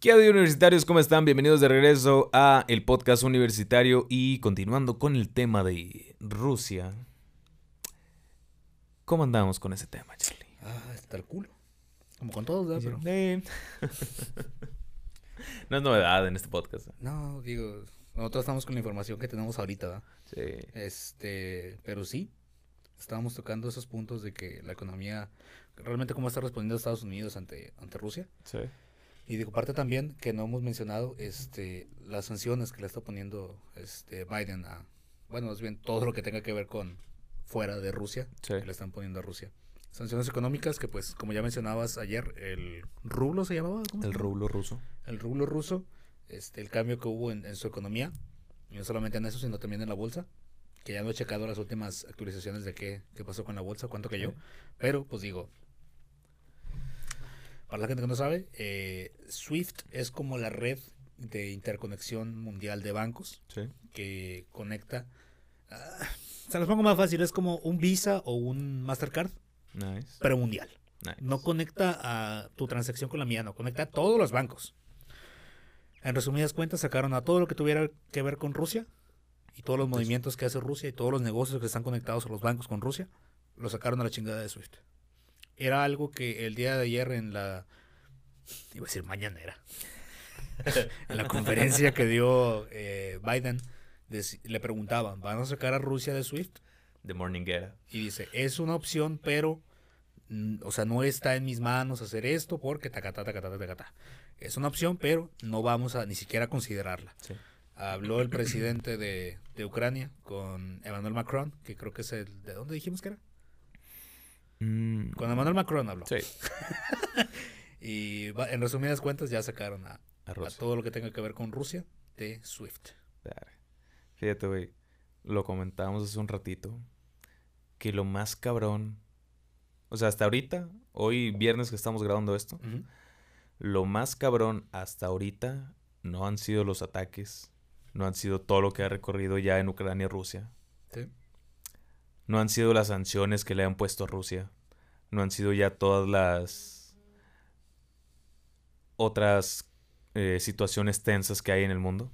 ¿Qué audio universitarios? ¿Cómo están? Bienvenidos de regreso a el podcast universitario y continuando con el tema de Rusia. ¿Cómo andamos con ese tema, Charlie? Ah, está el culo. Como con todos, ¿verdad? Pero- Eh. no es novedad en este podcast. No, digo, nosotros estamos con la información que tenemos ahorita, ¿verdad? Sí. Este, pero sí, estábamos tocando esos puntos de que la economía, realmente cómo está respondiendo Estados Unidos ante, ante Rusia. Sí. Y digo, parte también que no hemos mencionado, este, las sanciones que le está poniendo este Biden a, bueno, más bien todo lo que tenga que ver con fuera de Rusia, Sí. que le están poniendo a Rusia. Sanciones económicas que, pues, como ya mencionabas ayer, el rublo se llamaba. ¿cómo El rublo ruso. el rublo ruso, este, el cambio que hubo en, en su economía, y no solamente en eso, sino también en la bolsa, que ya no he checado las últimas actualizaciones de qué, qué pasó con la bolsa, cuánto cayó, Sí. pero pues digo, para la gente que no sabe, eh, SWIFT es como la red de interconexión mundial de bancos Sí. que conecta, ah, se los pongo más fácil, es como un Visa o un Mastercard, Nice. pero mundial. nice. No conecta a tu transacción con la mía, no conecta a todos los bancos. En resumidas cuentas, sacaron a todo lo que tuviera que ver con Rusia y todos los movimientos que hace Rusia y todos los negocios que están conectados a los bancos con Rusia, lo sacaron a la chingada de Swift. Era algo que el día de ayer en la. iba a decir mañanera. en la conferencia que dio eh, Biden, le preguntaban: ¿van a sacar a Rusia de Swift? The Morning Era. Y dice, es una opción, pero, mm, o sea, no está en mis manos hacer esto porque tacata, tacata, tacata. Es una opción, pero no vamos a ni siquiera considerarla. Sí. Habló el presidente de, de Ucrania con Emmanuel Macron, que creo que es el... ¿De dónde dijimos que era? Mm, Con Emmanuel Macron habló. sí. Y en resumidas cuentas ya sacaron a, A todo lo que tenga que ver con Rusia de SWIFT. Fíjate, güey. Lo comentábamos hace un ratito. Que lo más cabrón. O sea, hasta ahorita, hoy viernes que estamos grabando esto, lo más cabrón hasta ahorita no han sido los ataques. No han sido todo lo que ha recorrido ya en Ucrania y Rusia. Sí. No han sido las sanciones que le han puesto a Rusia. No han sido ya todas las otras eh, situaciones tensas que hay en el mundo.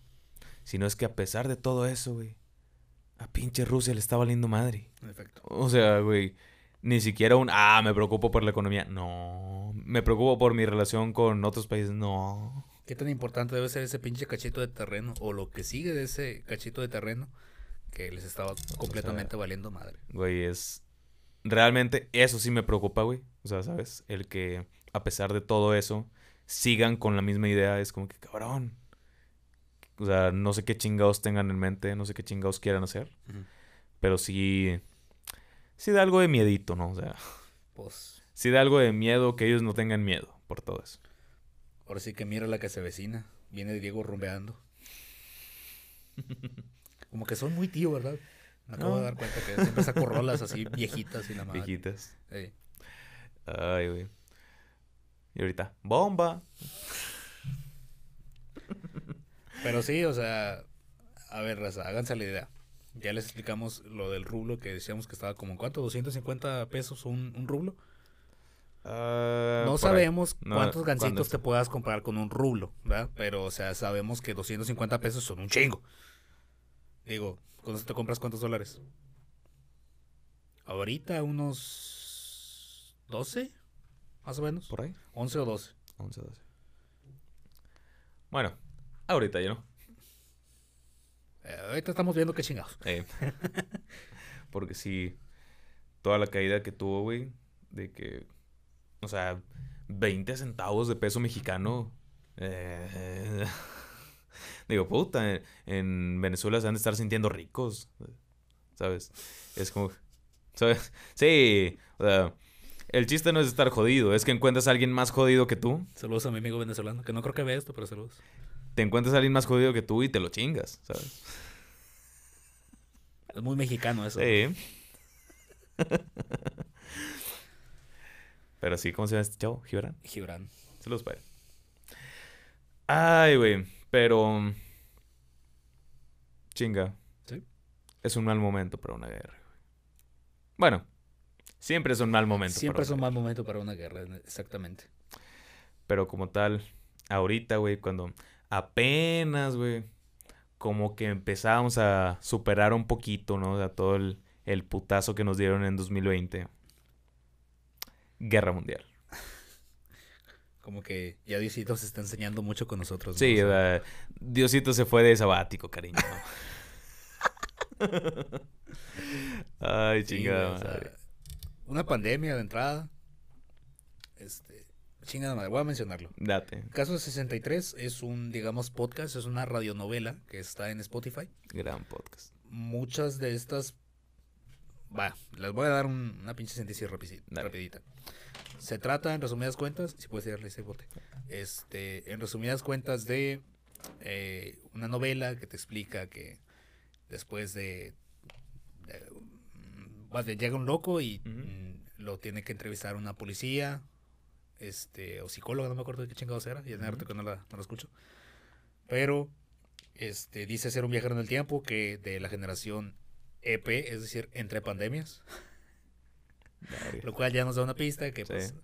Sino es que a pesar de todo eso, güey, a pinche Rusia le está valiendo madre. En efecto. O sea, güey, ni siquiera un, ah, me preocupo por la economía. No, me preocupo por mi relación con otros países. No. ¿Qué tan importante debe ser ese pinche cachito de terreno o lo que sigue de ese cachito de terreno que les estaba completamente valiendo madre? Güey, es... Realmente eso sí me preocupa, güey. O sea, ¿sabes? El que a pesar de todo eso sigan con la misma idea es como que cabrón. O sea, no sé qué chingados tengan en mente, no sé qué chingados quieran hacer. Pero sí... Sí da algo de miedito, ¿no? O sea, Pues sí da algo de miedo que ellos no tengan miedo por todo eso. ahora sí que mira la que se vecina. Viene Diego rumbeando. Como que son muy tío, ¿verdad? Me acabo No. de dar cuenta que siempre saco rolas así viejitas y la madre. Viejitas. Ay, güey. Y ahorita, bomba. Pero sí, o sea, a ver, raza, háganse la idea. Ya les explicamos lo del rublo que decíamos que estaba como en cuánto, 250 pesos un, un rublo. Ah, No sabemos No, cuántos ¿cuándo gancitos te puedas comprar con un rublo, ¿verdad? Pero, o sea, sabemos que 250 pesos son un chingo. Digo, ¿con eso te compras cuántos dólares? Ahorita unos 12, más o menos. Por ahí. 11 o 12. 11, 12. Bueno, ahorita ya no. Eh, ahorita estamos viendo qué chingados. Eh, porque sí, toda la caída que tuvo, güey, de que, o sea, 20 centavos de peso mexicano. eh, digo, puta, en, en Venezuela se han de estar sintiendo ricos, ¿sabes? Es como, ¿sabes? Sí, o sea, el chiste no es estar jodido, es que encuentras a alguien más jodido que tú, Saludos a mi amigo venezolano, que no creo que vea esto, pero saludos. te encuentras a alguien más jodido que tú y te lo chingas, ¿sabes? Es muy mexicano eso. Sí. Pero sí, ¿cómo se llama este chavo? Gibran. Gibran. Saludos él. Ay, güey. Pero. Chinga. Sí. Es un mal momento para una guerra. Bueno, siempre es un mal momento. Siempre para es un mal momento para una guerra, exactamente. guerra. Pero como tal, ahorita, güey, cuando apenas, güey, como que empezábamos a superar un poquito, ¿no? O sea, todo el, el putazo que nos dieron en 2020. Guerra Mundial. Como que ya Diosito se está enseñando mucho con nosotros. ¿no? Sí, O sea, Diosito se fue de sabático, cariño. Ay, sí, chingada güey, o sea, madre. una pandemia de entrada. Este, chingada madre, voy a mencionarlo. Date. Caso 63 es un, digamos, podcast, es una radionovela que está en Spotify. Gran podcast. Muchas de estas, va, les voy a dar un- una pinche sentencia rapidita. Se trata, en resumidas cuentas, si puedes darle ese bote, este, en resumidas cuentas de eh, una novela que te explica que después de, de- mm, llega un loco y mm, lo tiene que entrevistar una policía, este, o psicóloga, no me acuerdo de qué chingados era, ya rato Ujú. que no la, no la escucho. Pero este, dice ser un viajero en el tiempo que de la generación EP, es decir, entre pandemias, lo cual ya nos da una pista que Sí. pues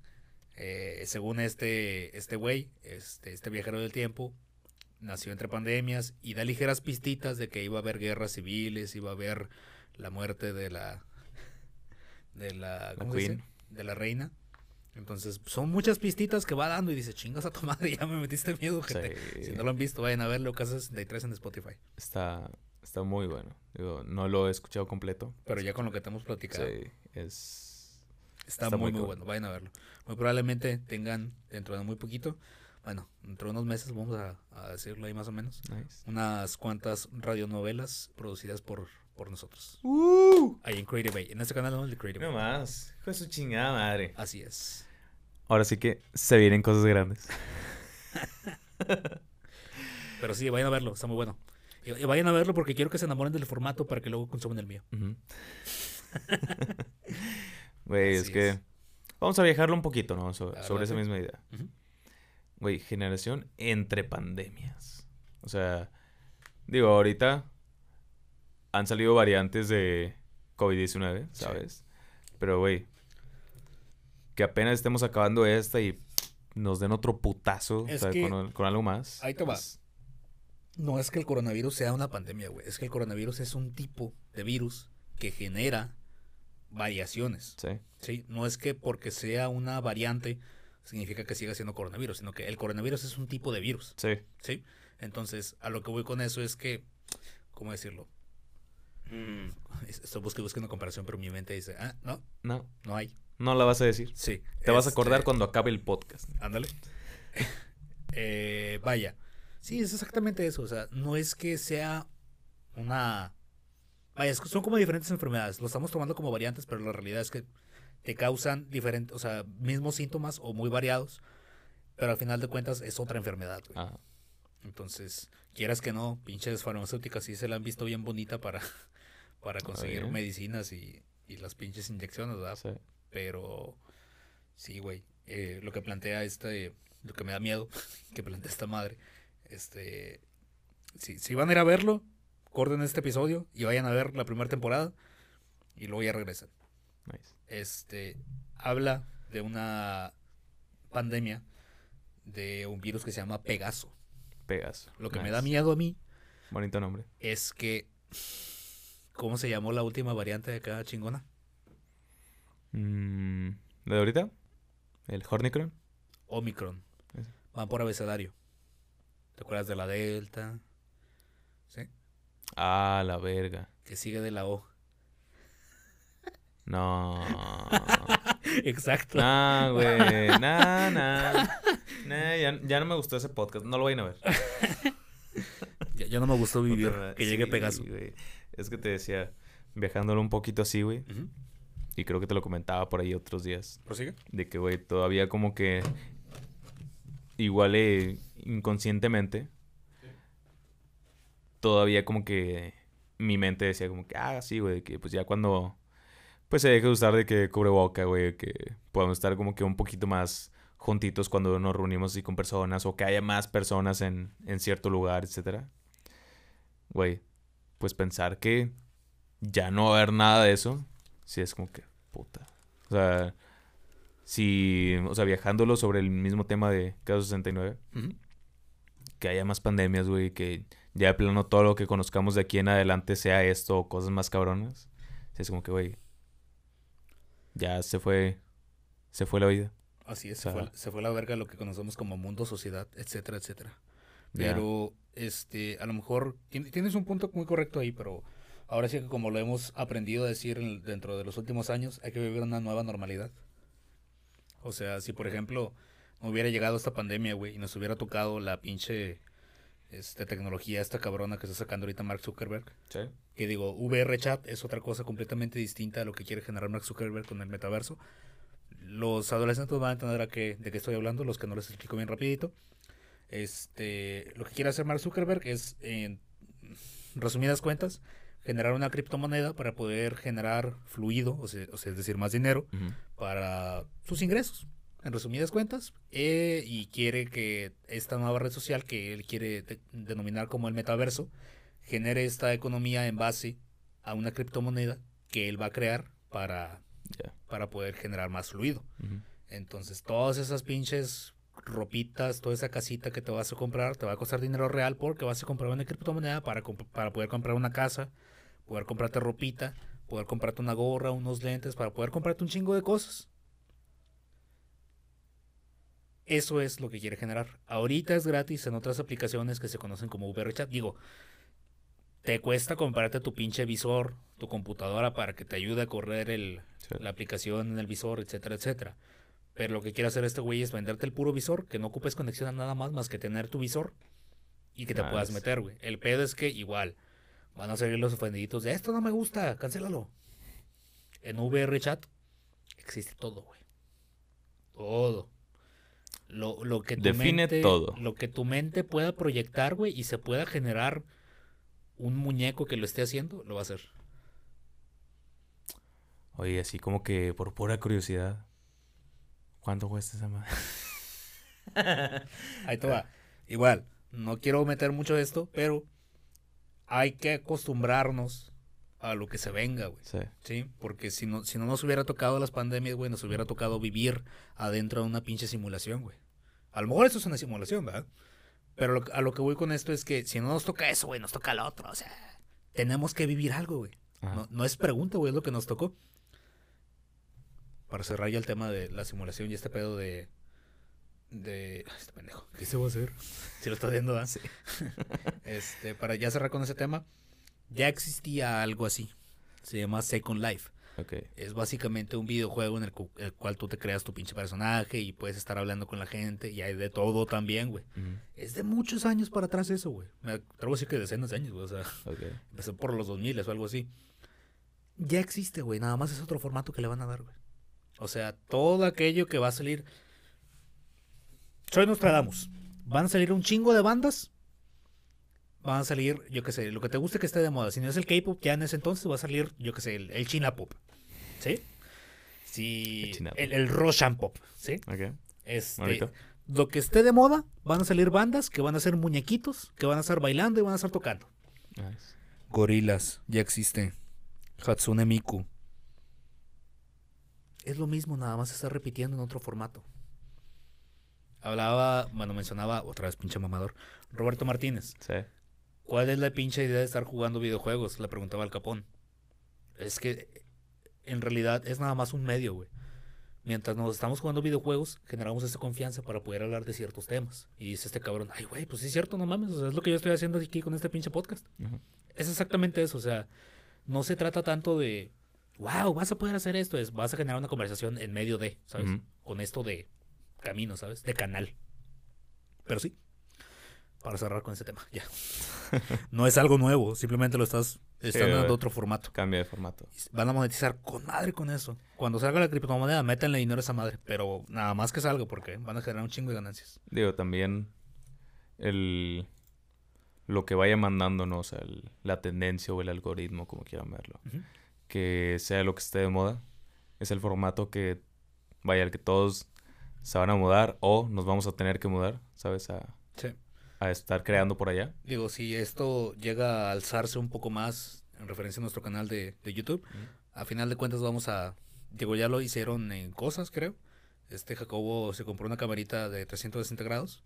eh, según este este güey, este, este viajero del tiempo nació entre pandemias y da ligeras pistitas de que iba a haber guerras civiles, iba a haber la muerte de la de la, ¿cómo se dice? de la reina. Entonces, son muchas pistitas que va dando y dice, chingas a tu madre, ya me metiste miedo, gente. Sí. Si no lo han visto, vayan a verlo, Casa 63 en Spotify. Está, está muy bueno. Digo, no lo he escuchado completo. Pero ya con lo que te hemos platicado, Sí, es... está, está muy, muy bueno. Vayan a verlo. Muy probablemente tengan dentro de muy poquito, bueno, dentro de unos meses, vamos a, a decirlo ahí más o menos, Nice. unas cuantas radionovelas producidas por, por nosotros. ¡Uh! Ahí en Creative Bay. En este canal no, el de Creative No Bay. más. Hijo de su chingada madre. Así es. Ahora sí que se vienen cosas grandes. Pero sí, vayan a verlo, está muy bueno. Y, y vayan a verlo porque quiero que se enamoren del formato para que luego consuman el mío. Güey, es que... es. Vamos a viajarlo un poquito, ¿no? So- La sobre esa misma idea. Güey, generación entre pandemias. O sea, digo, ahorita han salido variantes de COVID-19, Sí. ¿sabes? Pero, güey, que apenas estemos acabando esta y nos den otro putazo Es o sea, que- con, con algo más. Ahí te. No es que el coronavirus sea una pandemia, güey. Es que el coronavirus es un tipo de virus que genera variaciones. sí, ¿sí? No es que porque sea una variante significa que siga siendo coronavirus, sino que el coronavirus es un tipo de virus. sí. ¿sí? Entonces, a lo que voy con eso es que, ¿cómo decirlo? Mm, Estoy buscando buscando una comparación, pero mi mente dice, ah, no, No, no hay. no la vas a decir. Sí. Te vas a acordar este, cuando acabe el podcast. Ándale. Eh, vaya. Sí, es exactamente eso. O sea, no es que sea una. Vaya, son como diferentes enfermedades. Lo estamos tomando como variantes, pero la realidad es que te causan diferentes, o sea, mismos síntomas o muy variados. Pero al final de cuentas es otra enfermedad. güey. Ah, Entonces, quieras que no, pinches farmacéuticas sí se la han visto bien bonita para, para conseguir bien. medicinas y, y las pinches inyecciones, ¿verdad? sí. Pero sí, güey. eh, lo que plantea este, lo que me da miedo, que plantea esta madre, este, si, si van a ir a verlo, corten este episodio y vayan a ver la primera temporada y luego ya regresan. Nice. Este, habla de una pandemia de un virus que se llama Pegaso. Pegaso. Lo que me da miedo a mí Bonito nombre. es que, ¿cómo se llamó la última variante de cada chingona? Mm, ¿Lo de ahorita? ¿El Hornicron? Omicron. Van por abecedario. ¿Te acuerdas de la Delta? ¿Sí? Ah, la verga. Que sigue de la O. No. Exacto. Nah, güey. Nah, nah. Nah, ya, ya no me gustó ese podcast. No lo vayan a ver. Ya, ya no me gustó vivir. Que llegue sí, Pegaso. Es que te decía, viajándolo un poquito así, güey. Y creo que te lo comentaba por ahí otros días. ¿Prosigue? De que, güey, todavía como que. Igual eh, inconscientemente. Todavía como que. Mi mente decía como que, ah, sí, güey, que pues ya cuando. Pues se deje de usar de que cubreboca, güey, que podamos estar como que un poquito más juntitos cuando nos reunimos así con personas o que haya más personas en, en cierto lugar, etcétera. Güey, pues pensar que ya no va a haber nada de eso, sí es como que, puta. O sea, si, o sea, viajándolo sobre el mismo tema de Caso 69, Ujú. que haya más pandemias, güey, que ya de plano todo lo que conozcamos de aquí en adelante sea esto o cosas más cabronas. Es como que, güey, ya se fue, se fue la vida. Así es, O sea- se, fue, se fue la verga lo que conocemos como mundo, sociedad, etcétera, etcétera. Pero, este, a lo mejor tien- tienes un punto muy correcto ahí, pero ahora sí que como lo hemos aprendido a decir en- dentro de los últimos años, hay que vivir una nueva normalidad. O sea, si por ejemplo no hubiera llegado esta pandemia, güey, y nos hubiera tocado la pinche este, tecnología, esta cabrona que está sacando ahorita Mark Zuckerberg, Sí. que digo, VR chat es otra cosa completamente distinta a lo que quiere generar Mark Zuckerberg con el metaverso. Los adolescentes van a entender a qué, de qué estoy hablando, los que no les explico bien rapidito. Este, lo que quiere hacer Mark Zuckerberg es, en resumidas cuentas, generar una criptomoneda para poder generar fluido, o sea, o sea, es decir, más dinero para sus ingresos. En resumidas cuentas, eh, y quiere que esta nueva red social que él quiere de- denominar como el metaverso genere esta economía en base a una criptomoneda que él va a crear para, para poder generar más fluido. Entonces, todas esas pinches ropitas, toda esa casita que te vas a comprar, te va a costar dinero real porque vas a comprar una criptomoneda para, para poder comprar una casa, poder comprarte ropita, poder comprarte una gorra, unos lentes, para poder comprarte un chingo de cosas. Eso es lo que quiere generar. Ahorita es gratis en otras aplicaciones que se conocen como VRChat. Digo, te cuesta comprarte tu pinche visor, tu computadora para que te ayude a correr el, Sí. la aplicación en el visor, etcétera, etcétera. Pero lo que quiere hacer este güey es venderte el puro visor, que no ocupes conexión a nada más más que tener tu visor y que te puedas Nice. meter, güey. El pedo es que igual van a salir los ofendiditos de esto no me gusta, cancélalo. En VR chat existe todo, güey. Todo. Lo, lo que tu Define mente, todo. Lo que tu mente pueda proyectar, güey, y se pueda generar un muñeco que lo esté haciendo, lo va a hacer. Oye, así como que por pura curiosidad. ¿Cuánto cuesta esa madre? Ahí te va. Igual, no quiero meter mucho esto, pero hay que acostumbrarnos a lo que se venga, güey. Sí. Sí, porque si no, si no nos hubiera tocado las pandemias, güey, nos hubiera tocado vivir adentro de una pinche simulación, güey. A lo mejor eso es una simulación, ¿verdad? Pero lo- a lo que voy con esto es que si no nos toca eso, güey, nos toca lo otro. O sea, tenemos que vivir algo, güey. No, no es pregunta, güey, es lo que nos tocó. Para cerrar ya el tema de la simulación y este pedo de. De. ay, Este pendejo. ¿Qué se va a hacer? Si lo estás viendo, ¿verdad? este, para ya cerrar con ese tema, ya existía algo así. Se llama Second Life. Ok. Es básicamente un videojuego en el, cu- el cual tú te creas tu pinche personaje y puedes estar hablando con la gente y hay de todo también, güey. Es de muchos años para atrás eso, güey. Me atrevo a decir que decenas de años, güey. O sea, Ok. empezó por los 2000 o algo así. Ya existe, güey. Nada más es otro formato que le van a dar, güey. O sea, todo aquello que va a salir. Soy Nostradamus. Van a salir un chingo de bandas. Van a salir, yo qué sé, lo que te guste que esté de moda. Si no es el K-pop, ya en ese entonces va a salir, yo qué sé, el, el China Pop. ¿Sí? Sí. El. El, el Russian Pop. ¿Sí? Ok. Este, Bonito. lo que esté de moda, van a salir bandas que van a ser muñequitos, que van a estar bailando y van a estar tocando. Nice. Gorilas, ya existe. Hatsune Miku. Es lo mismo, nada más se está repitiendo en otro formato. Hablaba, bueno, mencionaba otra vez pinche mamador, Roberto Martínez. Sí. ¿Cuál es la pinche idea de estar jugando videojuegos? Le preguntaba al Capón. Es que en realidad es nada más un medio, güey. Mientras nos estamos jugando videojuegos, generamos esa confianza para poder hablar de ciertos temas. Y dice este cabrón, ay, güey, pues sí es cierto, no mames, o sea, es lo que yo estoy haciendo aquí con este pinche podcast. Es exactamente eso, o sea, no se trata tanto de, wow, vas a poder hacer esto, es, vas a generar una conversación en medio de, ¿sabes? Ujú. Con esto de camino, ¿sabes? De canal. Pero sí, para cerrar con ese tema, ya. no es algo nuevo, simplemente lo estás, están dando otro formato. Cambia de formato. Van a monetizar con madre con eso. Cuando salga la criptomoneda, métanle dinero a esa madre, pero nada más que salga porque van a generar un chingo de ganancias. Digo, también el lo que vaya mandando, ¿no? O sea, el- la tendencia o el algoritmo, como quieran verlo. Que sea lo que esté de moda. Es el formato que, vaya, el que todos se van a mudar o nos vamos a tener que mudar, ¿sabes? A, Sí. a estar creando por allá. Digo, si esto llega a alzarse un poco más en referencia a nuestro canal de, de YouTube, a final de cuentas vamos a, digo, ya lo hicieron en cosas, creo. este Jacobo se compró una camarita de 360 grados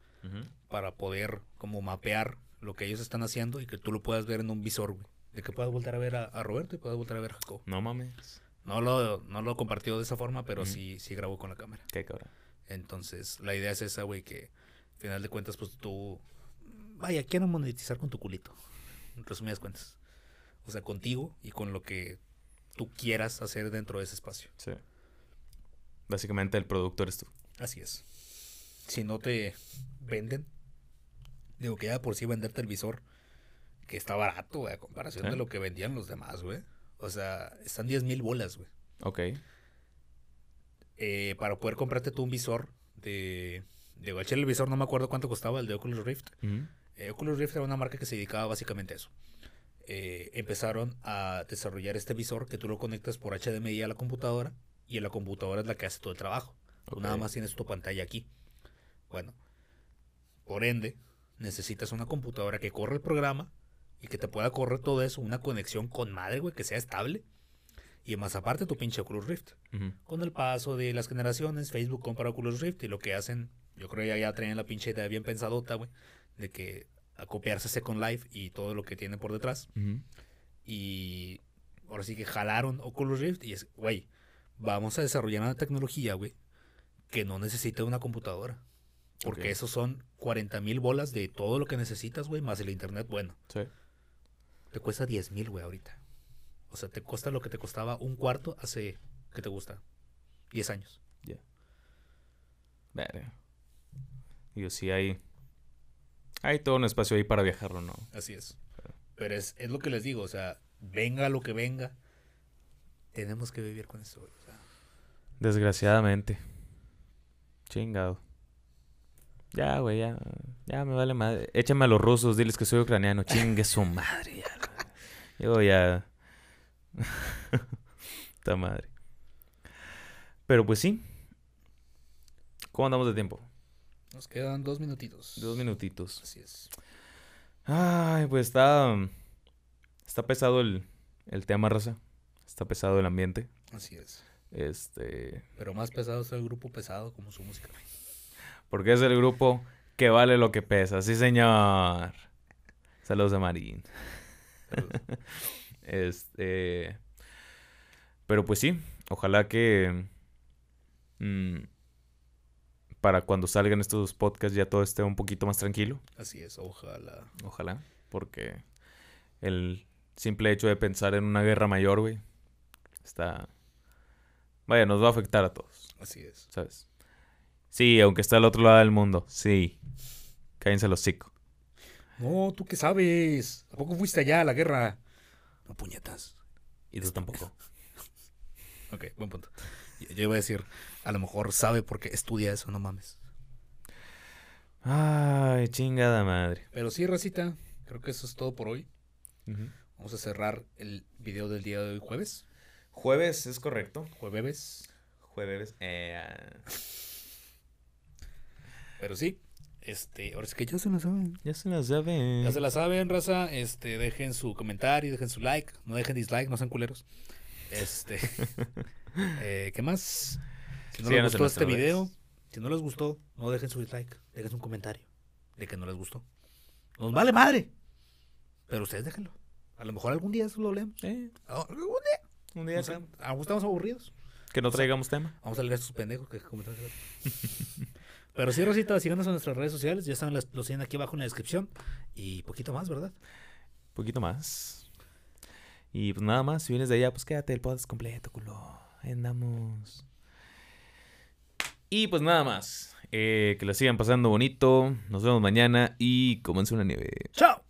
para poder como mapear lo que ellos están haciendo y que tú lo puedas ver en un visor, güey. De que puedas voltar a ver a, a Roberto y puedas voltar a ver a Jacobo. No mames. No lo, no lo compartió de esa forma, pero sí, sí grabó con la cámara. Qué cabrón. Entonces, la idea es esa, güey, que al final de cuentas, pues tú... Vaya, quiero monetizar con tu culito. En resumidas cuentas. O sea, contigo y con lo que tú quieras hacer dentro de ese espacio. Sí. Básicamente el producto eres tú. Así es. Si no te venden, digo que ya por sí venderte el visor, que está barato, güey, a comparación de lo que vendían los demás, güey. O sea, están 10 mil bolas, güey. Ok. Eh, para poder comprarte tú un visor de... De el visor no me acuerdo cuánto costaba, el de Oculus Rift. Eh, Oculus Rift era una marca que se dedicaba básicamente a eso. Eh, empezaron a desarrollar este visor que tú lo conectas por HDMI a la computadora y en la computadora es la que hace todo el trabajo. Tú nada más tienes tu pantalla aquí. Bueno, por ende, necesitas una computadora que corra el programa y que te pueda correr todo eso, una conexión con madre, güey, que sea estable. Y más aparte tu pinche Oculus Rift. Con el paso de las generaciones, Facebook compra Oculus Rift y lo que hacen, yo creo que ya, ya traen la pinche idea bien pensadota, güey, de que acopiarse Second Life y todo lo que tiene por detrás. Y ahora sí que jalaron Oculus Rift y es, güey, vamos a desarrollar una tecnología, güey, que no necesita una computadora. Porque Ok. esos son 40 mil bolas de todo lo que necesitas, güey, más el internet, bueno. Sí. Te cuesta 10 mil, güey, ahorita. O sea, te cuesta lo que te costaba un cuarto hace, ¿qué te gusta? 10 años. Verga. Digo, sí hay. Hay todo un espacio ahí para viajarlo, ¿no? Así es. Pero es, es lo que les digo, o sea, venga lo que venga, tenemos que vivir con eso, güey. o sea, Desgraciadamente. Chingado. Ya, güey, ya. Ya me vale madre. Échame a los rusos, diles que soy ucraniano. Chingue su madre, ya. Yo ya. Esta madre. Pero pues sí. ¿Cómo andamos de tiempo? nos quedan dos minutitos. Dos minutitos. Así es. Ay, pues está. Está pesado el, el tema, raza. Está pesado el ambiente. Así es. Este. Pero más pesado es el grupo pesado como su música. Porque es el grupo que vale lo que pesa. Sí, señor. Saludos a Marín. Saludos. Este. Pero pues sí. Ojalá que. mm, para cuando salgan estos podcasts ya todo esté un poquito más tranquilo. Así es, ojalá. Ojalá. Porque el simple hecho de pensar en una guerra mayor, güey. Está. Vaya, nos va a afectar a todos. Así es. ¿Sabes? Sí, aunque está al otro lado del mundo. Sí. Cállense los hocico. No, ¿tú qué sabes? ¿A poco fuiste allá a la guerra? No puñetas. Y tú tampoco. Ok, buen punto. Yo yo iba a decir, a lo mejor sabe porque estudia eso, no mames. Ay, chingada madre. Pero sí, Racita, creo que eso es todo por hoy. Vamos a cerrar el video del día de hoy, jueves. Jueves, es correcto. Jueves. Jueves. Eh, ah, Pero sí, este, ahora sí que ya se lo saben. ya se la saben. Ya se la saben, raza. Este, dejen su comentario, dejen su like. No dejen dislike, no sean culeros. Este. eh, ¿Qué más? Si no les gustó este video, si no les gustó, no dejen su dislike. Dejen un comentario de que no les gustó. Nos vale madre. Pero ustedes déjenlo. A lo mejor algún día eso lo leemos. Eh, Algún día. un día estamos aburridos. Que no traigamos tema. Vamos a leer a estos pendejos que comentaron. Pero sí, Rosita, síganos en nuestras redes sociales. Ya están las, los tienen aquí abajo en la descripción. Y poquito más, ¿verdad? poquito más. Y pues nada más, si vienes de allá, pues quédate el podcast completo, culo. Andamos. Y pues nada más. Eh, que la sigan pasando bonito. Nos vemos mañana y comienza una nieve. ¡Chao!